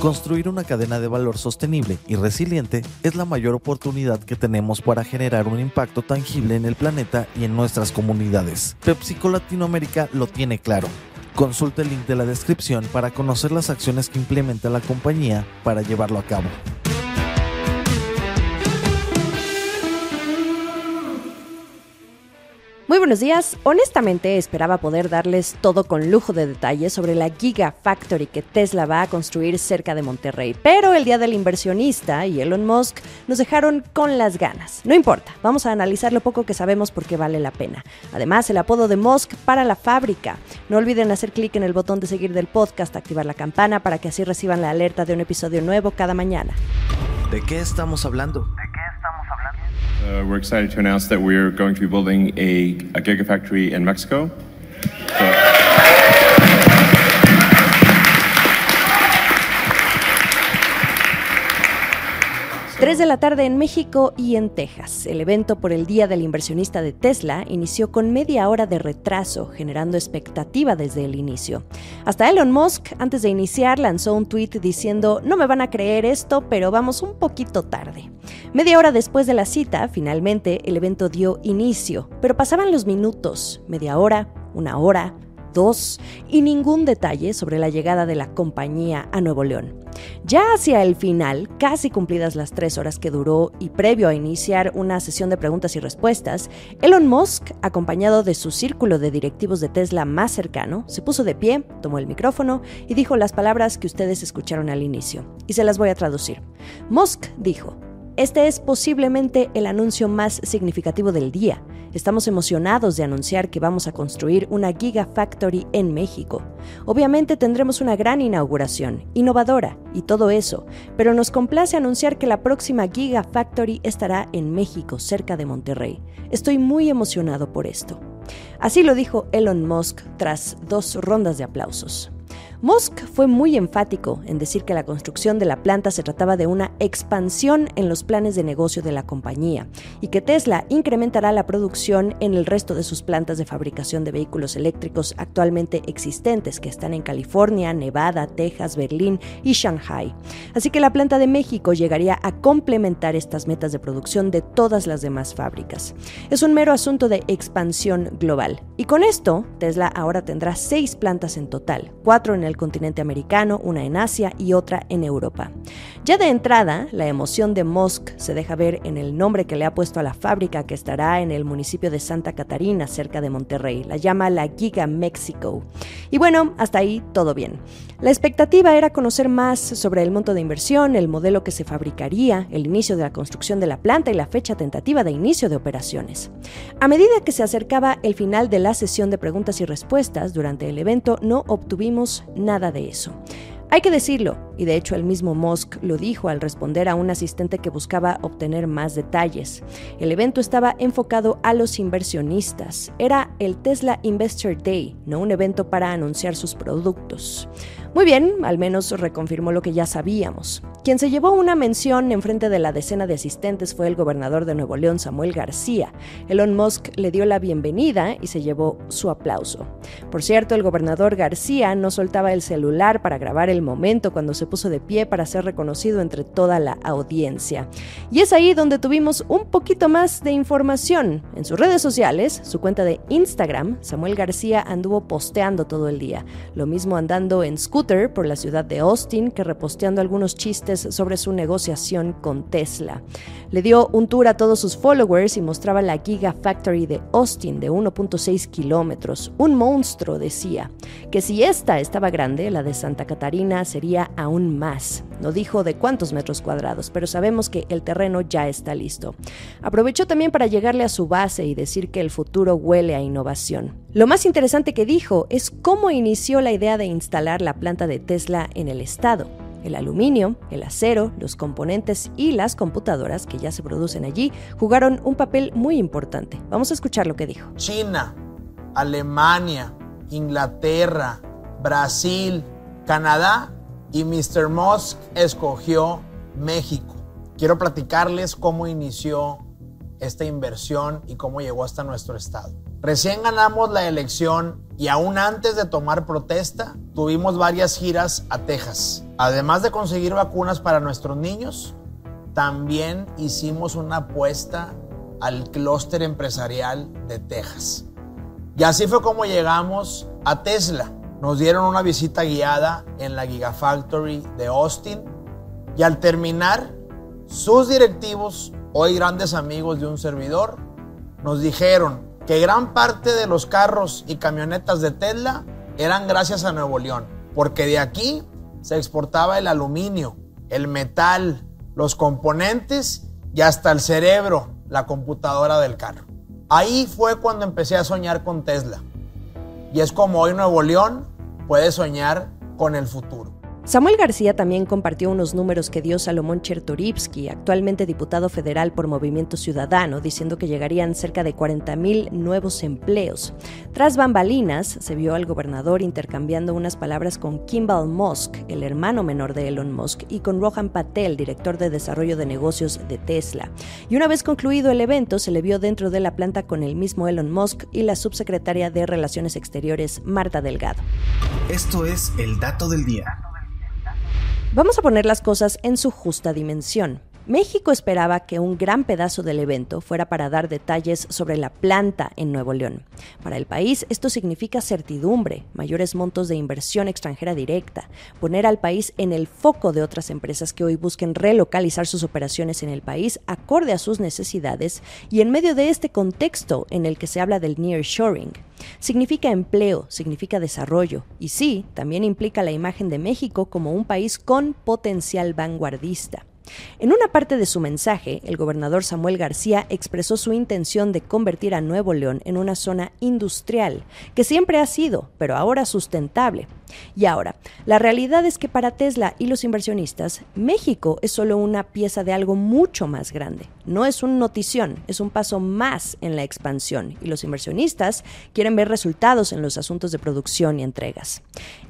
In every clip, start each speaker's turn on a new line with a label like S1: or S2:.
S1: Construir una cadena de valor sostenible y resiliente es la mayor oportunidad que tenemos para generar un impacto tangible en el planeta y en nuestras comunidades. PepsiCo Latinoamérica lo tiene claro. Consulta el link de la descripción para conocer las acciones que implementa la compañía para llevarlo a cabo.
S2: Muy buenos días. Honestamente esperaba poder darles todo con lujo de detalles sobre la Gigafactory que Tesla va a construir cerca de Monterrey, pero el día del inversionista y Elon Musk nos dejaron con las ganas. No importa, vamos a analizar lo poco que sabemos porque vale la pena. Además, el apodo de Musk para la fábrica. No olviden hacer clic en el botón de seguir del podcast, activar la campana para que así reciban la alerta de un episodio nuevo cada mañana.
S1: ¿De qué estamos hablando?
S3: Uh, we're excited to announce that we're going to be building a, a gigafactory in Mexico. So
S2: 3 de la tarde en México y en Texas. El evento por el Día del Inversionista de Tesla inició con media hora de retraso, generando expectativa desde el inicio. Hasta Elon Musk, antes de iniciar, lanzó un tweet diciendo, no me van a creer esto, pero vamos un poquito tarde. Media hora después de la cita, finalmente, el evento dio inicio, pero pasaban los minutos, media hora, una hora, y ningún detalle sobre la llegada de la compañía a Nuevo León. Ya hacia el final, casi cumplidas las tres horas que duró y previo a iniciar una sesión de preguntas y respuestas, Elon Musk, acompañado de su círculo de directivos de Tesla más cercano, se puso de pie, tomó el micrófono y dijo las palabras que ustedes escucharon al inicio. Y se las voy a traducir. Musk dijo, este es posiblemente el anuncio más significativo del día. Estamos emocionados de anunciar que vamos a construir una Gigafactory en México. Obviamente tendremos una gran inauguración, innovadora y todo eso, pero nos complace anunciar que la próxima Gigafactory estará en México, cerca de Monterrey. Estoy muy emocionado por esto. Así lo dijo Elon Musk tras dos rondas de aplausos. Musk fue muy enfático en decir que la construcción de la planta se trataba de una expansión en los planes de negocio de la compañía y que Tesla incrementará la producción en el resto de sus plantas de fabricación de vehículos eléctricos actualmente existentes que están en California, Nevada, Texas, Berlín y Shanghai. Así que la planta de México llegaría a complementar estas metas de producción de todas las demás fábricas. Es un mero asunto de expansión global. Y con esto, Tesla ahora tendrá seis plantas en total, cuatro en el continente americano, una en Asia y otra en Europa. Ya de entrada, la emoción de Musk se deja ver en el nombre que le ha puesto a la fábrica que estará en el municipio de Santa Catarina, cerca de Monterrey. La llama la Giga Mexico. Y bueno, hasta ahí todo bien. La expectativa era conocer más sobre el monto de inversión, el modelo que se fabricaría, el inicio de la construcción de la planta y la fecha tentativa de inicio de operaciones. A medida que se acercaba el final de la sesión de preguntas y respuestas durante el evento, no obtuvimos nada de eso. Hay que decirlo, y de hecho el mismo Musk lo dijo al responder a un asistente que buscaba obtener más detalles. El evento estaba enfocado a los inversionistas. Era el Tesla Investor Day, no un evento para anunciar sus productos. Muy bien, al menos reconfirmó lo que ya sabíamos. Quien se llevó una mención en frente de la decena de asistentes fue el gobernador de Nuevo León, Samuel García. Elon Musk le dio la bienvenida y se llevó su aplauso. Por cierto, el gobernador García no soltaba el celular para grabar el momento cuando se puso de pie para ser reconocido entre toda la audiencia. Y es ahí donde tuvimos un poquito más de información. En sus redes sociales, su cuenta de Instagram, Samuel García anduvo posteando todo el día. Lo mismo andando en scooter por la ciudad de Austin que reposteando algunos chistes sobre su negociación con Tesla. Le dio un tour a todos sus followers y mostraba la Gigafactory de Austin de 1.6 kilómetros. Un monstruo, decía, que si esta estaba grande, la de Santa Catarina sería aún más. No dijo de cuántos metros cuadrados, pero sabemos que el terreno ya está listo. Aprovechó también para llegarle a su base y decir que el futuro huele a innovación. Lo más interesante que dijo es cómo inició la idea de instalar la planta de Tesla en el estado. El aluminio, el acero, los componentes y las computadoras que ya se producen allí jugaron un papel muy importante. Vamos a escuchar lo que dijo.
S4: China, Alemania, Inglaterra, Brasil, Canadá y Mr. Musk escogió México. Quiero platicarles cómo inició esta inversión y cómo llegó hasta nuestro estado. Recién ganamos la elección y aún antes de tomar protesta, tuvimos varias giras a Texas. Además de conseguir vacunas para nuestros niños, también hicimos una apuesta al clúster empresarial de Texas. Y así fue como llegamos a Tesla. Nos dieron una visita guiada en la Gigafactory de Austin y al terminar, sus directivos, hoy grandes amigos de un servidor, nos dijeron que gran parte de los carros y camionetas de Tesla eran gracias a Nuevo León, porque de aquí se exportaba el aluminio, el metal, los componentes y hasta el cerebro, la computadora del carro. Ahí fue cuando empecé a soñar con Tesla. Y es como hoy Nuevo León puede soñar con el futuro.
S2: Samuel García también compartió unos números que dio Salomón Chertorivsky, actualmente diputado federal por Movimiento Ciudadano, diciendo que llegarían cerca de 40.000 nuevos empleos. Tras bambalinas, se vio al gobernador intercambiando unas palabras con Kimball Musk, el hermano menor de Elon Musk, y con Rohan Patel, director de desarrollo de negocios de Tesla. Y una vez concluido el evento, se le vio dentro de la planta con el mismo Elon Musk y la subsecretaria de Relaciones Exteriores, Marta Delgado.
S5: Esto es el dato del día.
S2: Vamos a poner las cosas en su justa dimensión. México esperaba que un gran pedazo del evento fuera para dar detalles sobre la planta en Nuevo León. Para el país esto significa certidumbre, mayores montos de inversión extranjera directa, poner al país en el foco de otras empresas que hoy busquen relocalizar sus operaciones en el país acorde a sus necesidades y en medio de este contexto en el que se habla del nearshoring. Significa empleo, significa desarrollo y sí, también implica la imagen de México como un país con potencial vanguardista. En una parte de su mensaje, el gobernador Samuel García expresó su intención de convertir a Nuevo León en una zona industrial, que siempre ha sido, pero ahora sustentable. Y ahora, la realidad es que para Tesla y los inversionistas, México es solo una pieza de algo mucho más grande. No es un notición, es un paso más en la expansión y los inversionistas quieren ver resultados en los asuntos de producción y entregas.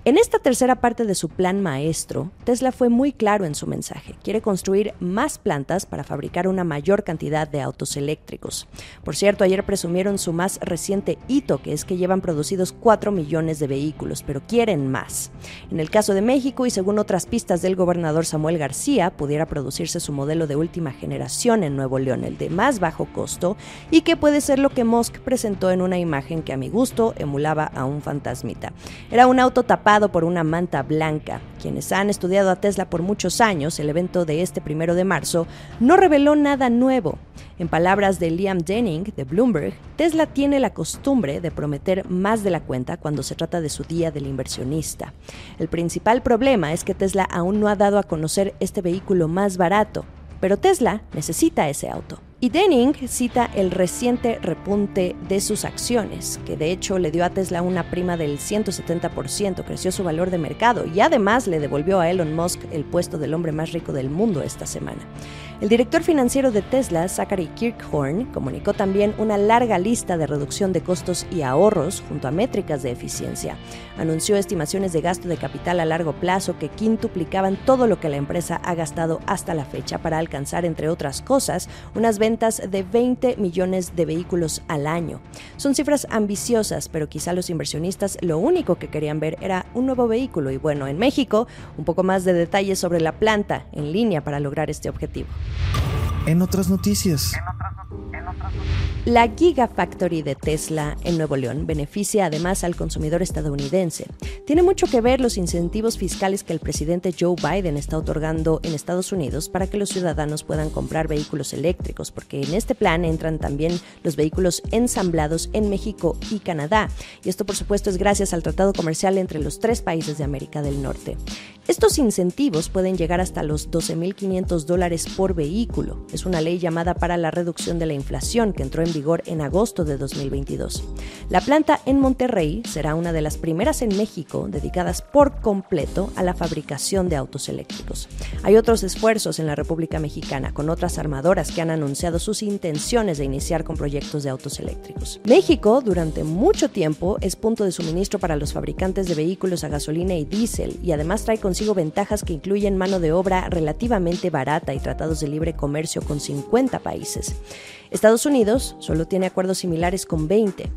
S2: En esta tercera parte de su plan maestro, Tesla fue muy claro en su mensaje. Quiere construir más plantas para fabricar una mayor cantidad de autos eléctricos. Por cierto, ayer presumieron su más reciente hito, que es que llevan producidos 4 millones de vehículos, pero quieren más. En el caso de México, y según otras pistas del gobernador Samuel García, pudiera producirse su modelo de última generación en Nuevo León, el de más bajo costo, y que puede ser lo que Musk presentó en una imagen que a mi gusto emulaba a un fantasmita. Era un auto tapado por una manta blanca. Quienes han estudiado a Tesla por muchos años, el evento de este primero de marzo no reveló nada nuevo. En palabras de Liam Denning de Bloomberg, Tesla tiene la costumbre de prometer más de la cuenta cuando se trata de su día del inversionista. El principal problema es que Tesla aún no ha dado a conocer este vehículo más barato, pero Tesla necesita ese auto. Y Denning cita el reciente repunte de sus acciones, que de hecho le dio a Tesla una prima del 170%, creció su valor de mercado y además le devolvió a Elon Musk el puesto del hombre más rico del mundo esta semana. El director financiero de Tesla, Zachary Kirkhorn, comunicó también una larga lista de reducción de costos y ahorros junto a métricas de eficiencia. Anunció estimaciones de gasto de capital a largo plazo que quintuplicaban todo lo que la empresa ha gastado hasta la fecha para alcanzar, entre otras cosas, unas de 20 millones de vehículos al año. Son cifras ambiciosas, pero quizá los inversionistas lo único que querían ver era un nuevo vehículo y bueno, en México, un poco más de detalles sobre la planta en línea para lograr este objetivo.
S5: En otras noticias.
S2: La Gigafactory de Tesla en Nuevo León beneficia además al consumidor estadounidense. Tiene mucho que ver los incentivos fiscales que el presidente Joe Biden está otorgando en Estados Unidos para que los ciudadanos puedan comprar vehículos eléctricos, porque en este plan entran también los vehículos ensamblados en México y Canadá. Y esto por supuesto es gracias al tratado comercial entre los tres países de América del Norte. Estos incentivos pueden llegar hasta los 12.500 dólares por vehículo. Es una ley llamada para la reducción de la inflación que entró en vigor en agosto de 2022. La planta en Monterrey será una de las primeras en México dedicadas por completo a la fabricación de autos eléctricos. Hay otros esfuerzos en la República Mexicana con otras armadoras que han anunciado sus intenciones de iniciar con proyectos de autos eléctricos. México durante mucho tiempo es punto de suministro para los fabricantes de vehículos a gasolina y diésel y además trae consigo ventajas que incluyen mano de obra relativamente barata y tratados de libre comercio con 50 países. Estados Unidos solo tiene acuerdos similares con 20.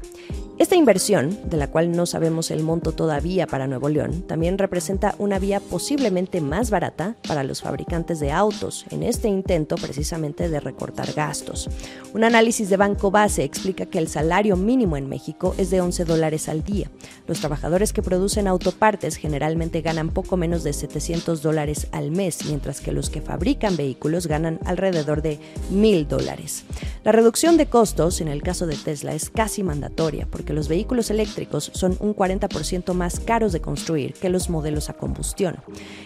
S2: Esta inversión, de la cual no sabemos el monto todavía para Nuevo León, también representa una vía posiblemente más barata para los fabricantes de autos en este intento precisamente de recortar gastos. Un análisis de Banco Base explica que el salario mínimo en México es de 11 dólares al día. Los trabajadores que producen autopartes generalmente ganan poco menos de 700 dólares al mes, mientras que los que fabrican vehículos ganan alrededor de 1.000 dólares. La reducción de costos en el caso de Tesla es casi mandatoria porque los vehículos eléctricos son un 40% más caros de construir que los modelos a combustión.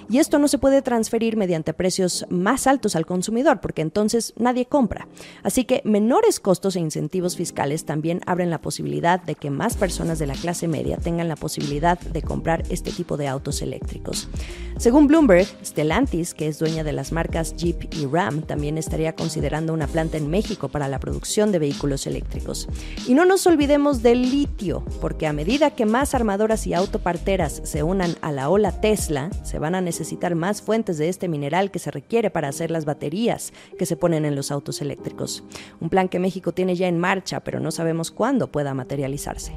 S2: Y esto no se puede transferir mediante precios más altos al consumidor porque entonces nadie compra. Así que menores costos e incentivos fiscales también abren la posibilidad de que más personas de la clase media tengan la posibilidad de comprar este tipo de autos eléctricos. Según Bloomberg, Stellantis, que es dueña de las marcas Jeep y Ram, también estaría considerando una planta en México para la producción de vehículos eléctricos. Y no nos olvidemos del litio, porque a medida que más armadoras y autoparteras se unan a la ola Tesla, se van a necesitar más fuentes de este mineral que se requiere para hacer las baterías que se ponen en los autos eléctricos. Un plan que México tiene ya en marcha, pero no sabemos cuándo pueda materializarse.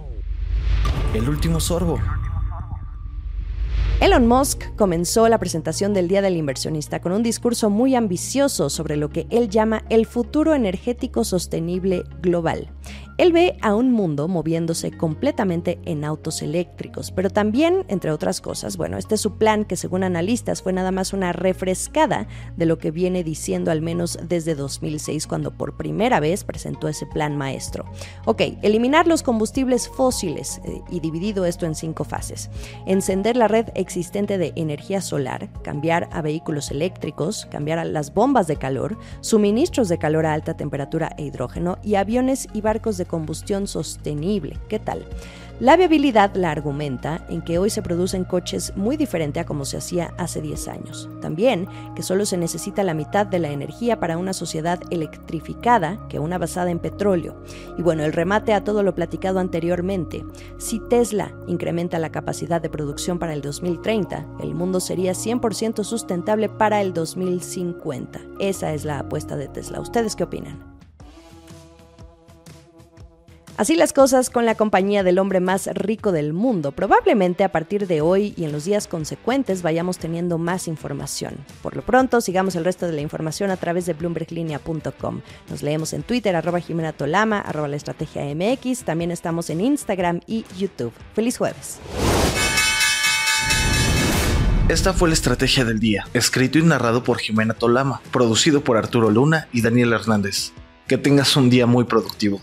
S5: El último sorbo.
S2: Elon Musk comenzó la presentación del Día del Inversionista con un discurso muy ambicioso sobre lo que él llama el futuro energético sostenible global. Él ve a un mundo moviéndose completamente en autos eléctricos, pero también, entre otras cosas, bueno, este es su plan que según analistas fue nada más una refrescada de lo que viene diciendo al menos desde 2006 cuando por primera vez presentó ese plan maestro. Ok, eliminar los combustibles fósiles eh, y dividido esto en cinco fases. Encender la red existente de energía solar, cambiar a vehículos eléctricos, cambiar a las bombas de calor, suministros de calor a alta temperatura e hidrógeno y aviones y barcos combustión sostenible. ¿Qué tal? La viabilidad la argumenta en que hoy se producen coches muy diferente a como se hacía hace 10 años. También que solo se necesita la mitad de la energía para una sociedad electrificada que una basada en petróleo. Y bueno, el remate a todo lo platicado anteriormente. Si Tesla incrementa la capacidad de producción para el 2030, el mundo sería 100% sustentable para el 2050. Esa es la apuesta de Tesla. ¿Ustedes qué opinan? Así las cosas con la compañía del hombre más rico del mundo. Probablemente a partir de hoy y en los días consecuentes vayamos teniendo más información. Por lo pronto, sigamos el resto de la información a través de bloomberglinea.com. Nos leemos en Twitter, arroba Jimena Tolama, arroba la estrategia MX. También estamos en Instagram y YouTube. Feliz jueves.
S5: Esta fue la estrategia del día, escrito y narrado por Jimena Tolama, producido por Arturo Luna y Daniel Hernández. Que tengas un día muy productivo.